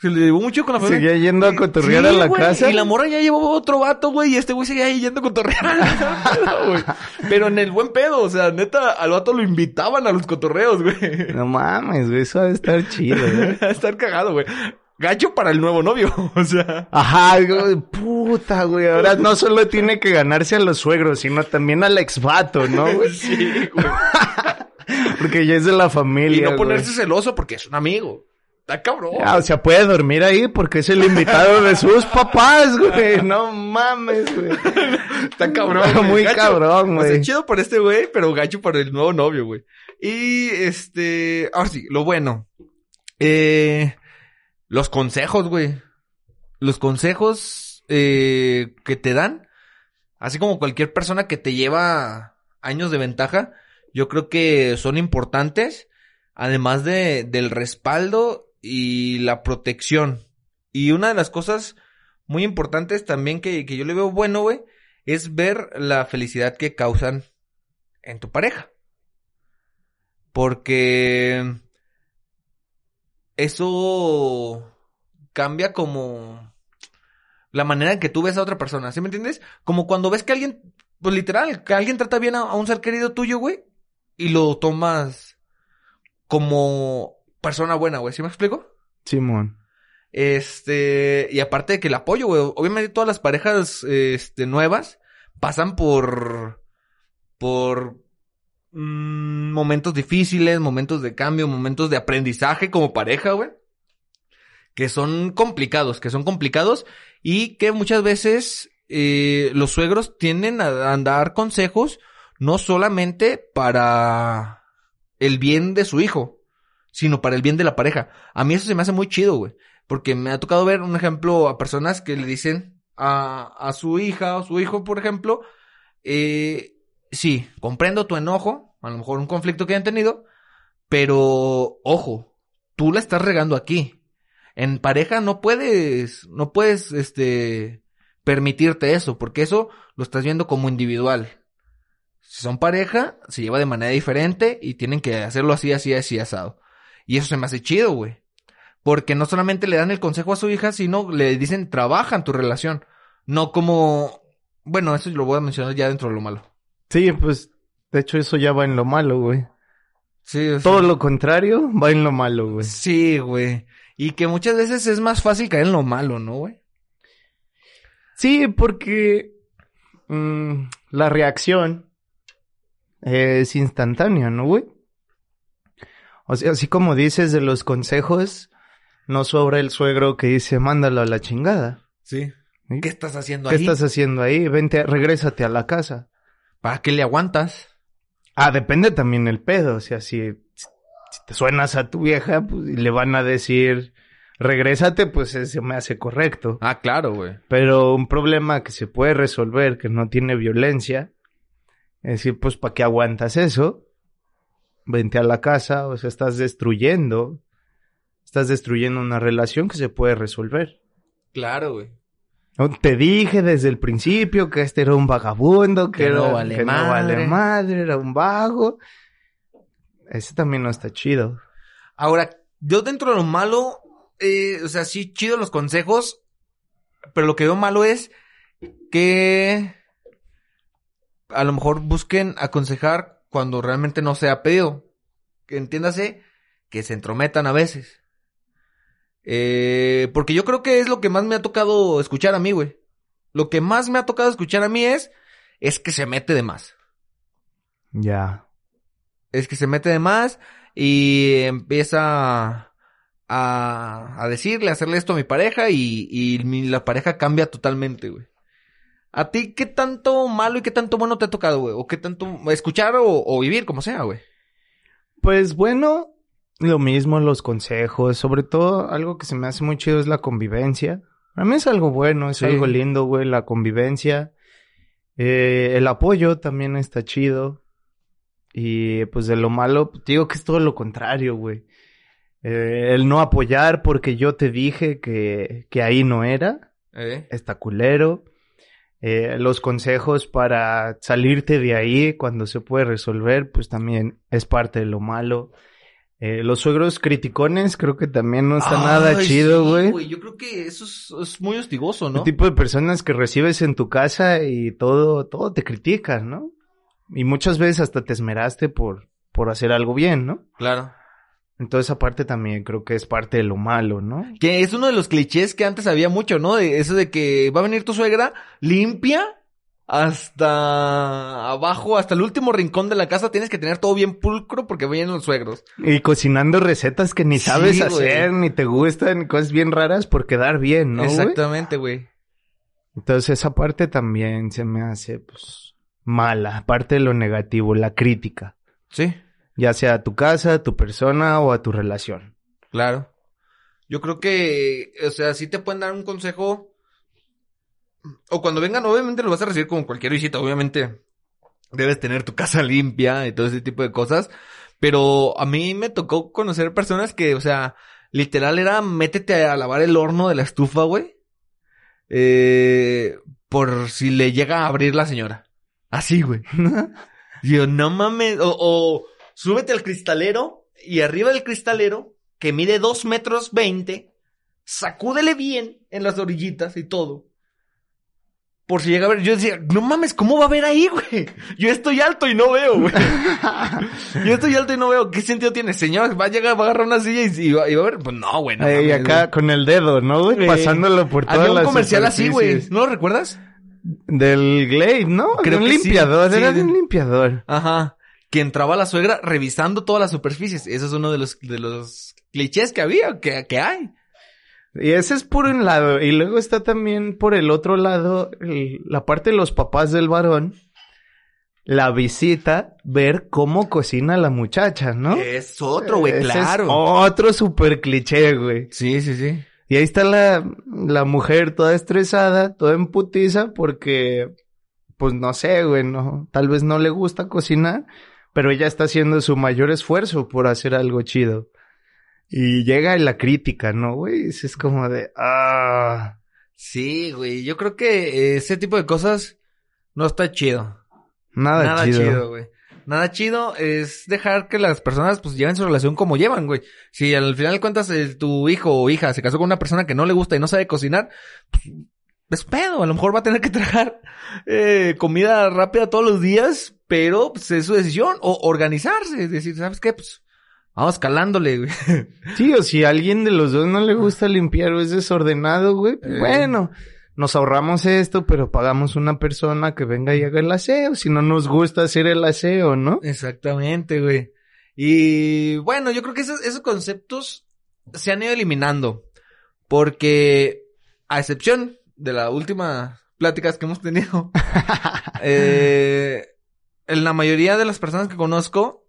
Se le llevó mucho con la familia. Seguía yendo a cotorrear a la güey, casa. Y la morra ya llevó otro vato, güey, y este güey seguía ahí yendo a cotorrear. güey. Pero en el buen pedo, o sea, neta, al vato lo invitaban a los cotorreos, güey. No mames, güey, eso va a estar chido, güey. A estar cagado, güey. Gacho para el nuevo novio, o sea. Ajá, güey, puta, güey. Ahora no solo tiene que ganarse a los suegros, sino también al exvato, ¿no, güey? Sí, güey. Porque ya es de la familia. Y no güey. ponerse celoso porque es un amigo. Está cabrón. Ah, o sea, puede dormir ahí porque es el invitado de sus papás, güey. No mames, güey. Está cabrón. güey. Muy Gacho. cabrón, O sea, güey. chido por este güey, pero gacho para el nuevo novio, güey. Y este, ahora sí, lo bueno. Eh, los consejos, güey. Los consejos eh, que te dan, así como cualquier persona que te lleva años de ventaja, yo creo que son importantes, además de, del respaldo y la protección. Y una de las cosas muy importantes también que, que yo le veo bueno, güey, es ver la felicidad que causan en tu pareja. Porque eso cambia como la manera en que tú ves a otra persona, ¿sí me entiendes? Como cuando ves que alguien, pues literal, que alguien trata bien a, a un ser querido tuyo, güey, y lo tomas como persona buena, güey, ¿sí me explico? Simón. Este, y aparte de que el apoyo, güey, obviamente todas las parejas, este, nuevas pasan por, por mm, momentos difíciles, momentos de cambio, momentos de aprendizaje como pareja, güey. Que son complicados, que son complicados y que muchas veces eh, los suegros tienden a, a dar consejos no solamente para el bien de su hijo, sino para el bien de la pareja. A mí eso se me hace muy chido, güey. Porque me ha tocado ver un ejemplo a personas que le dicen a, a su hija o su hijo, por ejemplo, eh, sí, comprendo tu enojo, a lo mejor un conflicto que hayan tenido, pero ojo, tú la estás regando aquí. En pareja no puedes, no puedes, este, permitirte eso, porque eso lo estás viendo como individual. Si son pareja, se lleva de manera diferente y tienen que hacerlo así, así, así, asado. Y eso se me hace chido, güey. Porque no solamente le dan el consejo a su hija, sino le dicen, trabaja en tu relación. No como, bueno, eso lo voy a mencionar ya dentro de lo malo. Sí, pues, de hecho eso ya va en lo malo, güey. Sí, o sea, Todo lo contrario va en lo malo, güey. Sí, güey. Y que muchas veces es más fácil caer en lo malo, ¿no, güey? Sí, porque mm, la reacción es instantánea, ¿no, güey? O sea, así como dices de los consejos, no sobra el suegro que dice, mándalo a la chingada. Sí. ¿sí? ¿Qué estás haciendo ¿Qué ahí? estás haciendo ahí? Vente, regrésate a la casa. ¿Para qué le aguantas? Ah, depende también el pedo. O sea, si, si te suenas a tu vieja pues, y le van a decir, regrésate, pues se me hace correcto. Ah, claro, güey. Pero un problema que se puede resolver, que no tiene violencia, es decir, pues, ¿para qué aguantas eso? Vente a la casa, o sea, estás destruyendo, estás destruyendo una relación que se puede resolver. Claro, güey. Te dije desde el principio que este era un vagabundo, que, Que no era- vale que no madre. vale madre, era un vago. Ese también no está chido. Ahora, yo dentro de lo malo, eh, o sea, sí, chido los consejos, pero lo que veo malo es que a lo mejor busquen aconsejar cuando realmente no se ha pedido. Que entiéndase que se entrometan a veces. Eh, porque yo creo que es lo que más me ha tocado escuchar a mí, güey. Lo que más me ha tocado escuchar a mí es, es que se mete de más. Ya. es que se mete de más y empieza a, a decirle, a hacerle esto a mi pareja y, y mi- la pareja cambia totalmente, güey. ¿A ti qué tanto malo y qué tanto bueno te ha tocado, güey? ¿O qué tanto escuchar o, o vivir, como sea, güey? Pues bueno, lo mismo los consejos, sobre todo algo que se me hace muy chido es la convivencia. Para mí es algo bueno, es Sí. algo lindo, güey, la convivencia. Eh, el apoyo también está chido. Y pues de lo malo, te digo que es todo lo contrario, güey. Eh, el no apoyar porque yo te dije que, que ahí no era, ¿Eh? está culero. Eh, los consejos para salirte de ahí cuando se puede resolver, pues también es parte de lo malo. Eh, los suegros criticones creo que también no está nada chido, sí, güey. Yo creo que eso es, es muy hostigoso, ¿no? El tipo de personas que recibes en tu casa y todo, todo te critican, ¿no? Y muchas veces hasta te esmeraste por, por hacer algo bien, ¿no? Claro. Entonces esa parte también creo que es parte de lo malo, ¿no? Que es uno de los clichés que antes había mucho, ¿no? De eso de que va a venir tu suegra, limpia hasta abajo, hasta el último rincón de la casa, tienes que tener todo bien pulcro porque vienen los suegros. Y cocinando recetas que ni sabes hacer, ni te gustan, cosas bien raras por quedar bien, ¿no? Exactamente, güey. Entonces esa parte también se me hace, pues, mala. Parte de lo negativo, la crítica. Sí, Ya sea a tu casa, a tu persona o a tu relación. claro. Yo creo que, o sea, sí te pueden dar un consejo. O cuando vengan, obviamente lo vas a recibir como cualquier visita, obviamente. Debes tener tu casa limpia y todo ese tipo de cosas. Pero a mí me tocó conocer personas que, o sea, literal era métete a lavar el horno de la estufa, güey. Eh, por si le llega a abrir la señora. Así, güey. Yo, no mames. O, o súbete al cristalero y arriba del cristalero, que mide dos metros veinte, sacúdele bien en las orillitas y todo. Por si llega a ver, yo decía, no mames, ¿cómo va a ver ahí, güey? Yo estoy alto y no veo, güey. Yo estoy alto y no veo. ¿Qué sentido tiene? Señor, va a llegar, va a agarrar una silla y, y va, y va a ver. Pues no, güey, no y acá güey. con el dedo, ¿no, güey? Pasándolo por todas Había un las comercial así, güey. ¿No lo recuerdas? Del Glade, ¿no? Creo de un que limpiador, Sí, era de un limpiador. Ajá. Que entraba la suegra revisando todas las superficies. Eso es uno de los, de los clichés que había, que, que hay. Y ese es por un lado. Y luego está también por el otro lado, el- la parte de los papás del varón. La visita, ver cómo cocina la muchacha, ¿no? Es otro, güey, Ese es claro. otro super cliché, güey. Sí, sí, sí. Y ahí está la, la mujer toda estresada, toda emputiza, porque, pues no sé, güey, no, tal vez no le gusta cocinar, pero ella está haciendo su mayor esfuerzo por hacer algo chido. Y llega la crítica, ¿no, güey? Es como de, ah, Sí, güey. Yo creo que ese tipo de cosas no está chido. nada, Nada chido. chido, güey. Nada chido es dejar que las personas pues lleven su relación como llevan, güey. Si al final de cuentas el- tu hijo o hija se casó con una persona que no le gusta y no sabe cocinar, pues, es pedo. A lo mejor va a tener que tragar eh, comida rápida todos los días, pero pues, es su decisión. O organizarse, es decir, ¿sabes qué? Pues vamos calándole, güey. Sí, o si a alguien de los dos no le gusta limpiar o es desordenado, güey, pues Eh. bueno, nos ahorramos esto, pero pagamos una persona que venga y haga el aseo, si no nos gusta hacer el aseo, ¿no? Exactamente, güey. Y bueno, yo creo que esos, esos conceptos se han ido eliminando. Porque, a excepción de la última pláticas que hemos tenido, eh, en la mayoría de las personas que conozco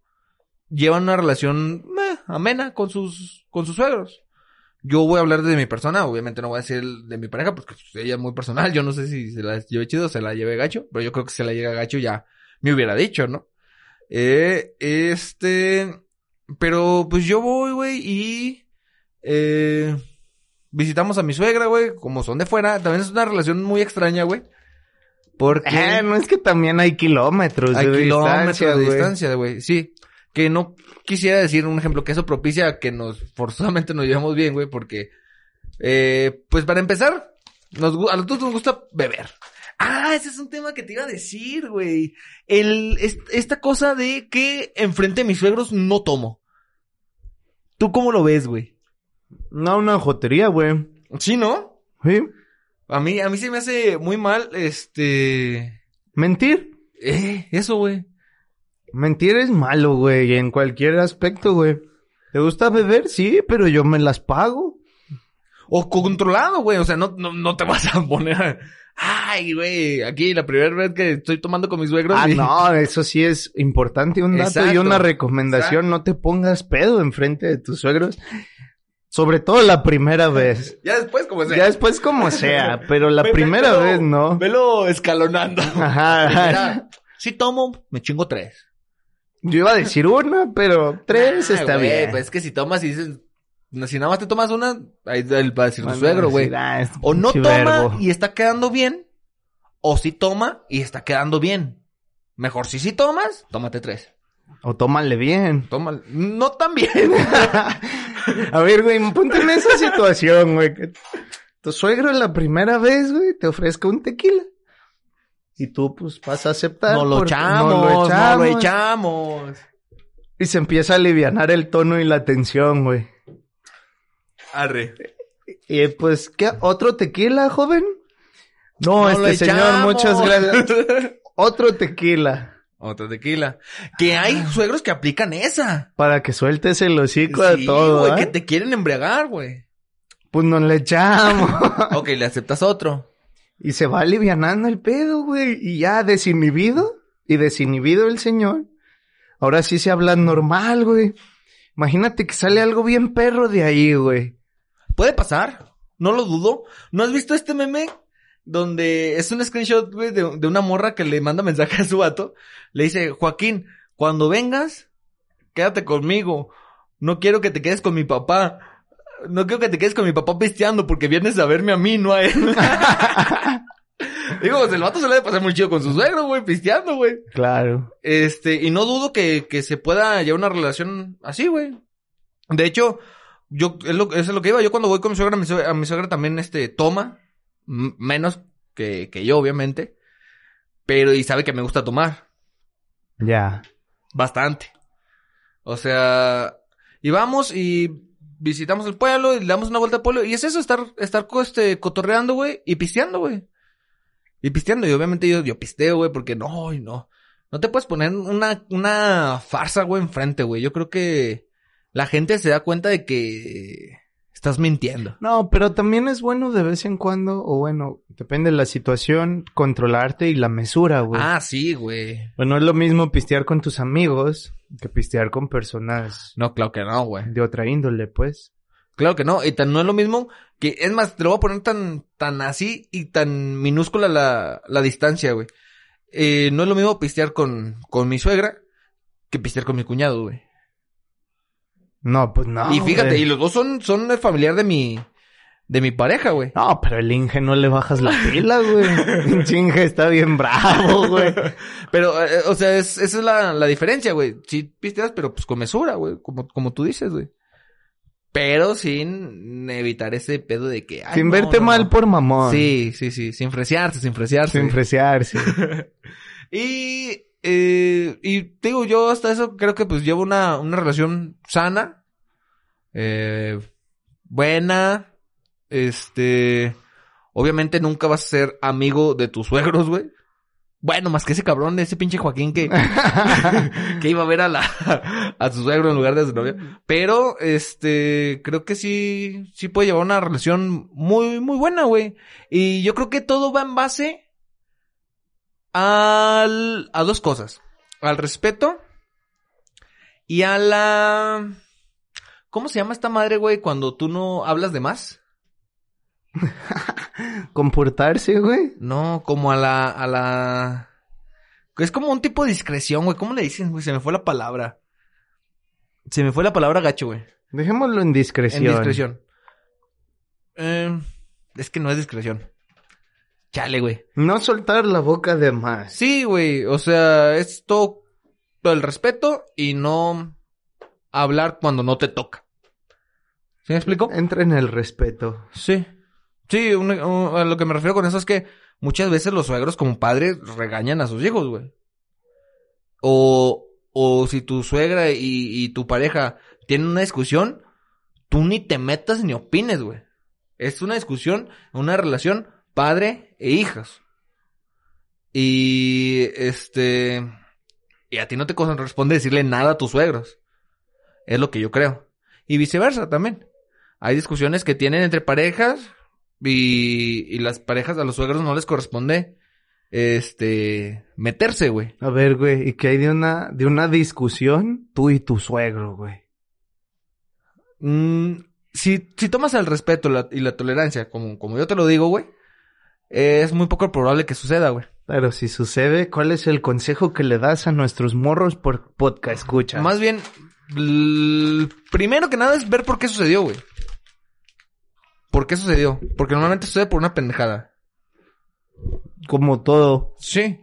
llevan una relación eh, amena con sus, con sus suegros. Yo voy a hablar de mi persona, obviamente no voy a decir de mi pareja porque pues, ella es muy personal. Yo no sé si se la lleve chido o se la lleve gacho, pero yo creo que si se la llega gacho ya me hubiera dicho, ¿no? Eh, este, pero pues yo voy, güey, y eh, visitamos a mi suegra, güey, como son de fuera. También es una relación muy extraña, güey. Porque Eh, no es que también hay kilómetros hay de kilómetros distancia, de distancia, güey. Sí. Que no quisiera decir un ejemplo que eso propicia que nos forzosamente nos llevamos bien, güey, porque eh, pues para empezar, nos, a los dos nos gusta beber. Ah, ese es un tema que te iba a decir, güey. El, es- esta cosa de que enfrente de mis suegros no tomo. ¿Tú cómo lo ves, güey? No, una jotería, güey. Sí, ¿no? Sí. A mí, a mí se me hace muy mal, este... Mentir. Eh, eso, güey. Mentir es malo, güey, en cualquier aspecto, güey. ¿Te gusta beber? Sí, pero yo me las pago. O controlado, güey. O sea, no, no, no te vas a poner a... Ay, güey, aquí la primera vez que estoy tomando con mis suegros. Ah, y- no, eso sí es importante. Un dato y una recomendación. No te pongas pedo enfrente de tus suegros. Sobre todo la primera vez. Ya después, como sea. Ya después como sea, pero la primera velo- vez no. Velo escalonando. Ajá, ajá. Mira, si tomo, me chingo tres. Yo iba a decir una, pero tres Ah, está güey, bien. Pues es que si tomas y dices... no, Si nada más te tomas una, ahí va a decir tu suegro, güey. "Ah, O no toma verbo". y está quedando bien. O si toma y está quedando bien. Mejor si sí tomas, tómate tres. O tómale bien. Toma, no tan bien. A ver, güey, ponte en esa situación, güey. Tu suegro la primera vez, güey, te ofrezca un tequila. Y tú, pues, vas a aceptar. No lo echamos, no lo no lo echamos. Y se empieza a alivianar el tono y la tensión, güey. Arre. Y pues, ¿qué? ¿Otro tequila, joven? No, este señor, echamos. muchas gracias. Otro tequila. Otro tequila. Que hay suegros que aplican esa. Para que sueltes el hocico de todo, güey, ¿eh? que te quieren embriagar, güey. Pues no le echamos. ok, le aceptas otro. y se va alivianando el pedo, güey. Y ya desinhibido. Y desinhibido el señor. Ahora sí se habla normal, güey. Imagínate que sale algo bien perro de ahí, güey. Puede pasar, no lo dudo. ¿No has visto este meme? Donde es un screenshot, güey, de, de una morra que le manda mensaje a su vato. Le dice, Joaquín, cuando vengas, quédate conmigo. No quiero que te quedes con mi papá. No quiero que te quedes con mi papá pisteando porque vienes a verme a mí, no a él. Digo, pues el vato se le debe pasar muy chido con su suegro, güey, pisteando, güey. Claro. Este, y no dudo que, que se pueda llevar una relación así, güey. De hecho, yo, es lo, eso es lo que iba. Yo cuando voy con mi suegra, mi suegra, a mi suegra también, este, toma. Menos que, que yo, obviamente. Pero, y sabe que me gusta tomar. Ya. Bastante. O sea, y vamos y visitamos el pueblo y le damos una vuelta al pueblo. Y es eso, estar, estar este, cotorreando, güey, y pisteando, güey. Y pisteando, y obviamente yo, yo pisteo, güey, porque no, y no. No te puedes poner una, una farsa, güey, enfrente, güey. Yo creo que la gente se da cuenta de que estás mintiendo. No, pero también es bueno de vez en cuando, o bueno, depende de la situación, controlarte y la mesura, güey. Ah, sí, güey. Bueno, es lo mismo pistear con tus amigos que pistear con personas No, claro que no, güey. de otra índole, pues. Claro que no. Y tan, no es lo mismo que, es más, te lo voy a poner tan, tan así y tan minúscula la, la distancia, güey. Eh, no es lo mismo pistear con, con mi suegra que pistear con mi cuñado, güey. No, pues no. y fíjate, güey. y los dos son, son el familiar de mi, de mi pareja, güey. No, pero el Inge no le bajas la pila, güey. Pinche Inge está bien bravo, güey. Pero, eh, o sea, es, esa es la, la diferencia, güey. Sí pisteas, pero pues con mesura, güey. Como, como tú dices, güey. Pero sin evitar ese pedo de que... ay, Sin no, verte no, mal no. por mamón. Sí, sí, sí. Sin fresearse, sin fresearse. Sin fresearse. Y, eh, y digo, yo hasta eso creo que pues llevo una, una relación sana, eh, buena, este, obviamente nunca vas a ser amigo de tus suegros, güey. Bueno, más que ese cabrón, ese pinche Joaquín que, que iba a ver a la, a su suegro en lugar de a su novia. Pero, este, creo que sí, sí puede llevar una relación muy, muy buena, güey. Y yo creo que todo va en base al, a dos cosas. Al respeto y a la... ¿Cómo se llama esta madre, güey, cuando tú no hablas de más? Comportarse, güey. No, como a la, a la... Es como un tipo de discreción, güey. ¿Cómo le dicen, güey? Se me fue la palabra. Se me fue la palabra gacho, güey. Dejémoslo en discreción. En discreción. Eh, es que no es discreción. Chale, güey. No soltar la boca de más. Sí, güey. O sea, es todo, todo el respeto y no hablar cuando no te toca. ¿Sí me explico? Entra en el respeto. Sí. Sí, un- un- a lo que me refiero con eso es que muchas veces los suegros como padres regañan a sus hijos, güey. O, o si tu suegra y, y tu pareja tienen una discusión, tú ni te metas ni opines, güey. Es una discusión, una relación padre e hijas. Y este y a ti no te corresponde decirle nada a tus suegros. Es lo que yo creo. Y viceversa también. Hay discusiones que tienen entre parejas y, y las parejas a los suegros no les corresponde este meterse, güey. A ver, güey, ¿y qué hay de una, de una discusión? Tú y tu suegro, güey. Mm, si, si tomas el respeto la- y la tolerancia, como, como yo te lo digo, güey, es muy poco probable que suceda, güey. Pero si sucede, ¿cuál es el consejo que le das a nuestros morros por podcast escucha? Más bien, primero que nada es ver por qué sucedió, güey. ¿Por qué sucedió? Porque normalmente sucede por una pendejada. Como todo. Sí.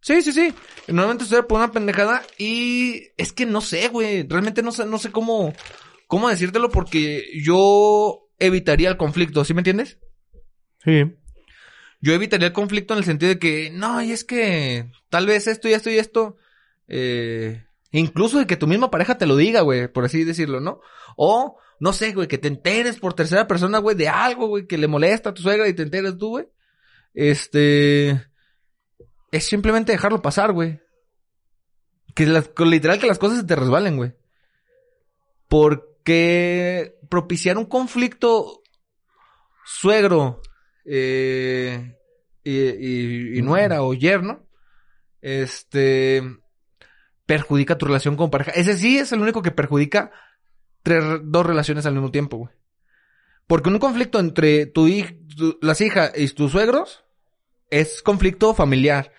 Sí, sí, sí. Normalmente sucede por una pendejada y es que no sé, güey. Realmente no sé, no sé cómo, cómo decírtelo porque yo evitaría el conflicto, ¿sí me entiendes? Sí. Yo evitaría el conflicto en el sentido de que, no, y es que tal vez esto y esto y esto, eh, incluso de que tu misma pareja te lo diga, güey, por así decirlo, ¿no? O, no sé, güey, que te enteres por tercera persona, güey, de algo, güey, que le molesta a tu suegra y te enteres tú, güey. Este, es simplemente dejarlo pasar, güey. Que literal que las cosas se te resbalen, güey. Porque propiciar un conflicto suegro eh, y, y- y nuera o yerno, este, perjudica tu relación con pareja. Ese sí es el único que perjudica tres, dos relaciones al mismo tiempo, güey. Porque un conflicto entre tu tu- las hijas y tus suegros es conflicto familiar.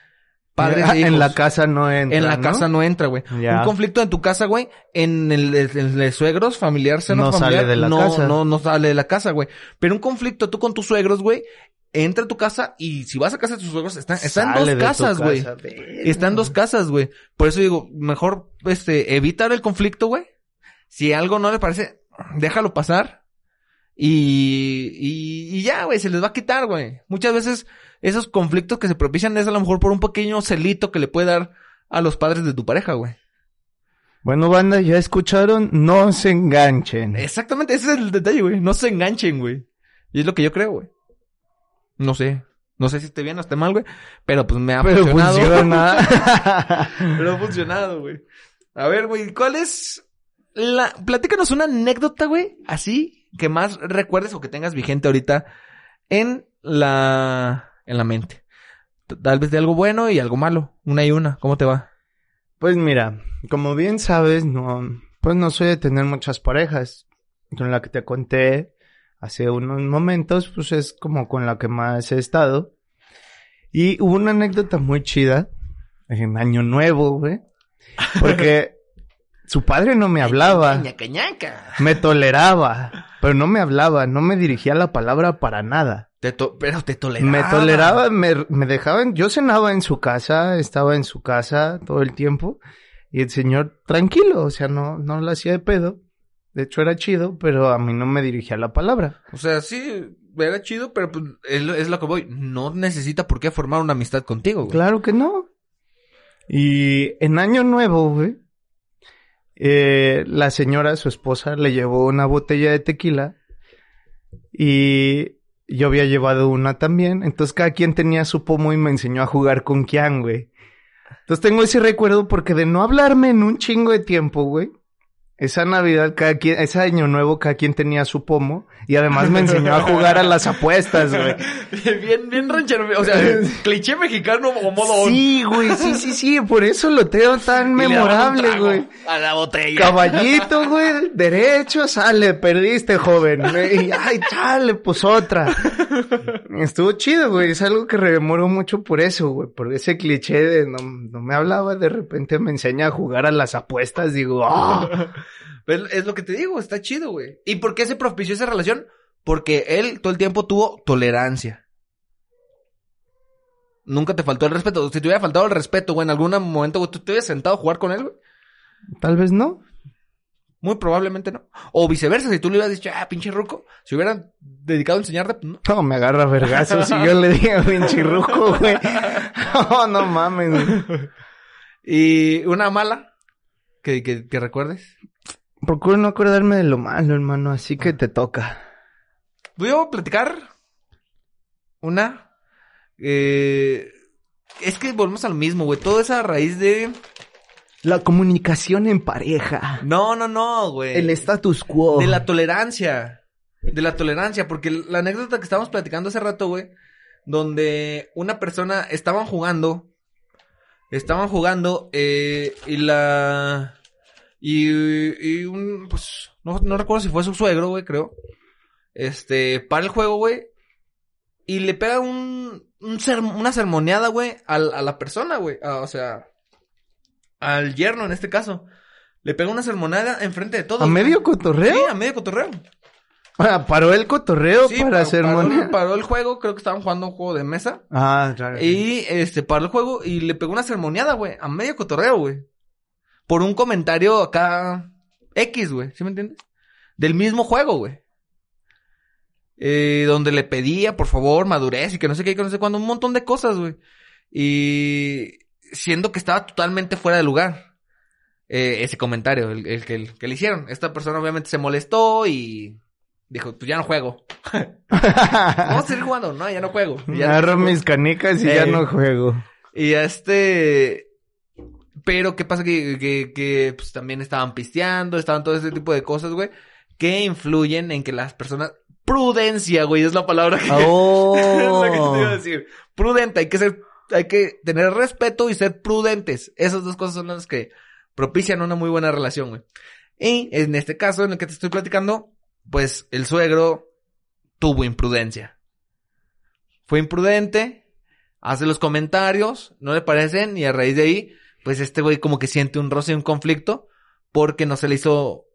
Padres Ah, e hijos. en la casa no entra, En la ¿no? casa no entra, güey. Ya. Un conflicto en tu casa, güey, en el, de suegros, familiar, seno No familiar, sale de la no, casa. No, no sale de la casa, güey. Pero un conflicto tú con tus suegros, güey, entra a tu casa y si vas a casa de tus suegros, está, está en Sale dos casas, güey. casa, verga. Está en dos casas, güey. Por eso digo, mejor, este, evitar el conflicto, güey. Si algo no le parece, déjalo pasar. Y, y, y ya, güey, se les va a quitar, güey. Muchas veces esos conflictos que se propician es a lo mejor por un pequeño celito que le puede dar a los padres de tu pareja, güey. Bueno, banda, ya escucharon, no se enganchen. Exactamente, ese es el detalle, güey. No se enganchen, güey. Y es lo que yo creo, güey. No sé. No sé si esté bien o esté mal, güey. Pero pues me ha Pero funcionado. funciona. Pero ha funcionado, güey. A ver, güey, ¿cuál es la... Platícanos una anécdota, güey, así, que más recuerdes o que tengas vigente ahorita en la... en la mente. Tal vez de algo bueno y algo malo. Una y una. ¿Cómo te va? Pues mira, como bien sabes, no, pues no soy de tener muchas parejas. Con la que te conté hace unos momentos, pues es como con la que más he estado. Y hubo una anécdota muy chida en Año Nuevo, güey. Porque su padre no me hablaba, Ñaca, ñaca. me toleraba, pero no me hablaba, no me dirigía la palabra para nada. Te to- Pero te toleraba. Me toleraba, me, me dejaban, yo cenaba en su casa, estaba en su casa todo el tiempo, y el señor tranquilo, o sea, no, no lo hacía de pedo. De hecho era chido, pero a mí no me dirigía la palabra. O sea, sí, era chido, pero pues, es, lo- es lo que voy. No necesita por qué formar una amistad contigo, güey. Claro que no. Y en Año Nuevo, güey, eh, la señora, su esposa, le llevó una botella de tequila y yo había llevado una también. Entonces cada quien tenía su pomo y me enseñó a jugar con Kian, güey. Entonces tengo ese recuerdo porque de no hablarme en un chingo de tiempo, güey. Esa Navidad, cada quien, ese año nuevo, cada quien tenía su pomo. Y además me enseñó a jugar a las apuestas, güey. bien, bien ranchero. O sea, cliché mexicano o modo Sí, güey, sí, sí, sí, por eso lo tengo tan Y memorable, güey. A la botella. Caballito, güey, derecho, sale, perdiste, joven. Y, ay, chale, pues otra. Estuvo chido, güey, es algo que rememoro mucho por eso, güey, por ese cliché de no, no me hablaba, de repente me enseña a jugar a las apuestas, digo, ah, Es, es lo que te digo, está chido, güey. ¿Y por qué se propició esa relación? Porque él todo el tiempo tuvo tolerancia. Nunca te faltó el respeto. Si te hubiera faltado el respeto, güey, en algún momento, güey, tú te hubieras sentado a jugar con él, güey. tal vez no. Muy probablemente no. O viceversa, si tú le hubieras dicho, ah, pinche ruco, si hubieran dedicado a enseñarte, pues no. No, me agarra vergazos si yo le digo pinchirruco, güey. No, no mames, güey. Y una mala, que, que, que recuerdes. Procuro no acordarme de lo malo, hermano, así que te toca. Voy a platicar una. Eh, es que volvemos a lo mismo, güey. Todo es a raíz de. La comunicación en pareja. No, no, no, güey. El status quo. De la tolerancia. De la tolerancia. Porque la anécdota que estábamos platicando hace rato, güey. Donde una persona estaban jugando. Estaban jugando. Eh, y la. Y, y un. Pues. No, no recuerdo si fue su suegro, güey, creo. Este. Para el juego, güey. Y le pega un. un ser- una sermoneada, güey. A, la persona, güey. o sea. Al yerno, en este caso. Le pega una sermonada enfrente de todos. ¿A medio cotorreo? Sí, a medio cotorreo. Ah, paró el cotorreo Sí, para hacer paró, paró el juego, creo que estaban jugando un juego de mesa. Ah, claro. Y este, paró el juego y le pegó una sermoneada, güey, a medio cotorreo, güey. Por un comentario acá X, güey, ¿sí me entiendes? Del mismo juego, güey. Eh, donde le pedía, por favor, madurez y que no sé qué, que no sé cuándo, un montón de cosas, güey. Y siendo que estaba totalmente fuera de lugar. eh, ese comentario, el, el que, el que le hicieron. Esta persona obviamente se molestó y dijo, pues ya no juego. Vamos a seguir jugando. No, ya no juego. Ya no Agarro juego. mis canicas y Eh. ya no juego. Y este... Pero, ¿qué pasa? Que, que, que pues, también estaban pisteando, estaban todo ese tipo de cosas, güey, que influyen en que las personas... Prudencia, güey, es la palabra que... Oh. es la que te iba a decir. Prudente, hay que ser... Hay que tener respeto y ser prudentes. Esas dos cosas son las que propician una muy buena relación, güey. Y en este caso en el que te estoy platicando, pues el suegro tuvo imprudencia. Fue imprudente, hace los comentarios, no le parecen, y a raíz de ahí, pues este güey como que siente un roce y un conflicto, porque no se le hizo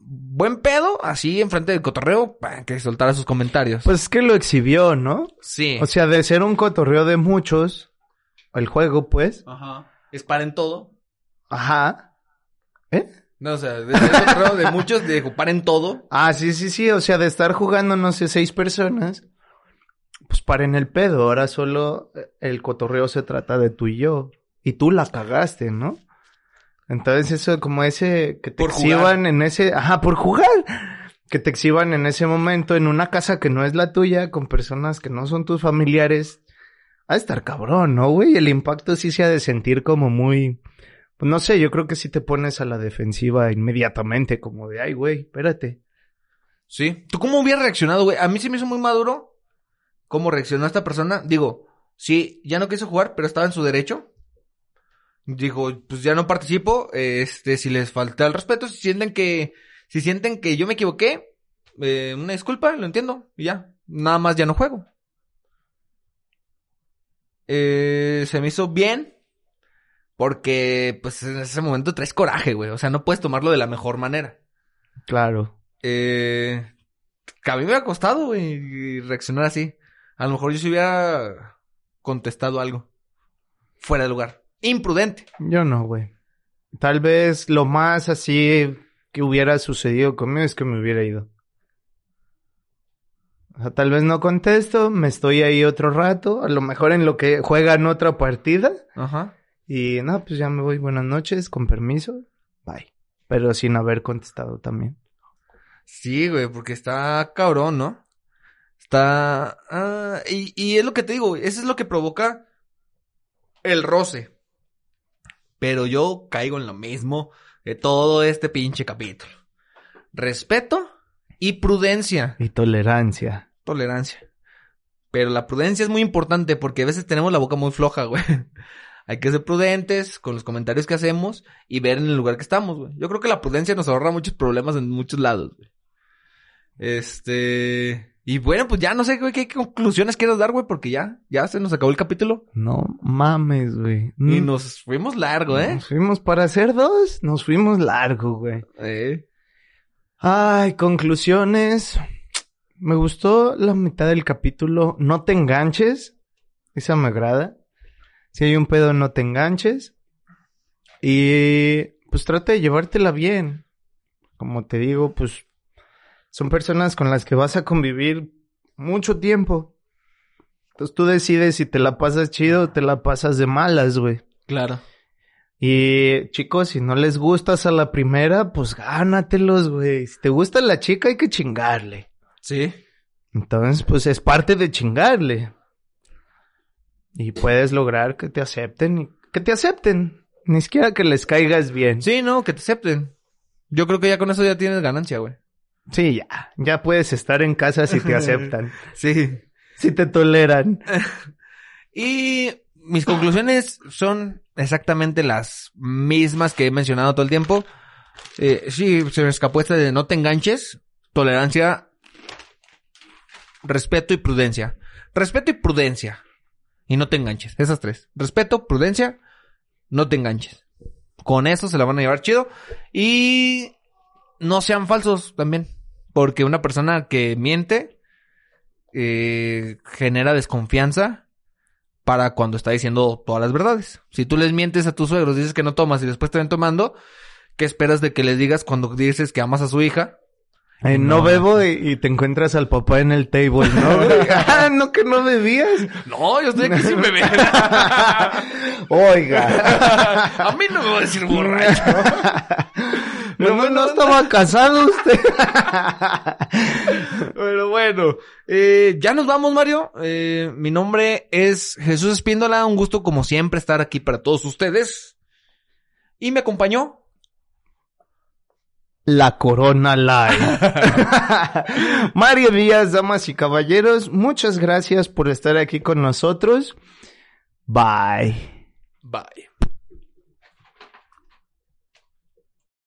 buen pedo, así enfrente del cotorreo, para que soltara sus comentarios. Pues es que lo exhibió, ¿no? sí. O sea, de ser un cotorreo de muchos, el juego, pues. Ajá. Es para en todo. Ajá. ¿Eh? No, o sea, de ser cotorreo de muchos, de ocupar en todo. Ah, sí, sí, sí. O sea, de estar jugando, no sé, seis personas. Pues paren el pedo. Ahora solo eh, el cotorreo se trata de tú y yo. Y tú la cagaste, ¿no? Entonces eso, como ese que te Por exhiban en ese... Ajá, por jugar. que te exhiban en ese momento en una casa que no es la tuya, con personas que no son tus familiares, ha de estar cabrón, ¿no, güey? El impacto sí se ha de sentir como muy... Pues no sé, yo creo que sí te pones a la defensiva inmediatamente, como de, ay, güey, espérate. Sí. ¿Tú cómo hubieras reaccionado, güey? A mí sí me hizo muy maduro cómo reaccionó esta persona. Digo, sí, ya no quiso jugar, pero estaba en su derecho. Dijo, pues ya no participo, este, si les falta el respeto, si sienten que, si sienten que yo me equivoqué, eh, una disculpa, lo entiendo, y ya, nada más ya no juego. Eh, se me hizo bien, porque, pues, en ese momento traes coraje, güey, o sea, no puedes tomarlo de la mejor manera. Claro. Eh, que a mí me ha costado, güey, reaccionar así. A lo mejor yo si hubiera contestado algo fuera de lugar. Imprudente. Yo no, güey. Tal vez lo más así que hubiera sucedido conmigo es que me hubiera ido. O sea, tal vez no contesto, me estoy ahí otro rato, a lo mejor en lo que juegan otra partida. Ajá. Y no, pues ya me voy, buenas noches, con permiso, bye. Pero sin haber contestado también. Sí, güey, porque está cabrón, ¿no? Está... ah, y, y es lo que te digo, güey, eso es lo que provoca el roce. Pero yo caigo en lo mismo de todo este pinche capítulo. Respeto y prudencia. Y tolerancia. Tolerancia. Pero la prudencia es muy importante porque a veces tenemos la boca muy floja, güey. Hay que ser prudentes con los comentarios que hacemos y ver en el lugar que estamos, güey. Yo creo que la prudencia nos ahorra muchos problemas en muchos lados, güey. Este... Y bueno, pues ya no sé, güey, qué conclusiones quieres dar, güey, porque ya, ya se nos acabó el capítulo. No mames, güey. Y Mm, nos fuimos largo, ¿eh? Nos fuimos para hacer dos, nos fuimos largo, güey. Eh. Ay, conclusiones. Me gustó la mitad del capítulo. No te enganches. Esa me agrada. Si hay un pedo, no te enganches. Y pues trata de llevártela bien. Como te digo, pues son personas con las que vas a convivir mucho tiempo. Entonces tú decides si te la pasas chido o te la pasas de malas, güey. Claro. Y chicos, si no les gustas a la primera, pues gánatelos, güey. Si te gusta la chica, hay que chingarle. Sí. Entonces, pues es parte de chingarle. Y puedes lograr que te acepten y que te acepten. Ni siquiera que les caigas bien. Sí, no, que te acepten. Yo creo que ya con eso ya tienes ganancia, güey. Sí, ya. Ya puedes estar en casa si te aceptan. Sí. si te toleran. Y mis conclusiones son exactamente las mismas que he mencionado todo el tiempo. Eh, sí, se me escapó esta de no te enganches, tolerancia, respeto y prudencia. Respeto y prudencia. Y no te enganches. Esas tres. Respeto, prudencia, no te enganches. Con eso se la van a llevar chido. Y no sean falsos también. Porque una persona que miente eh, genera desconfianza para cuando está diciendo todas las verdades. Si tú les mientes a tus suegros, dices que no tomas y después te ven tomando, ¿qué esperas de que les digas cuando dices que amas a su hija? Eh, no, No. bebo y, y te encuentras al papá en el table, ¿no? ah, no que no bebías. No, yo estoy aquí sin beber. Oiga. a mí no me va a decir borracho. No, estaba casado usted. Pero bueno, eh, ya nos vamos, Mario. Eh, mi nombre es Jesús Espíndola. Un gusto, como siempre, estar aquí para todos ustedes. Y me acompañó. La Corona Live. Mario Díaz, damas y caballeros, muchas gracias por estar aquí con nosotros. Bye. Bye.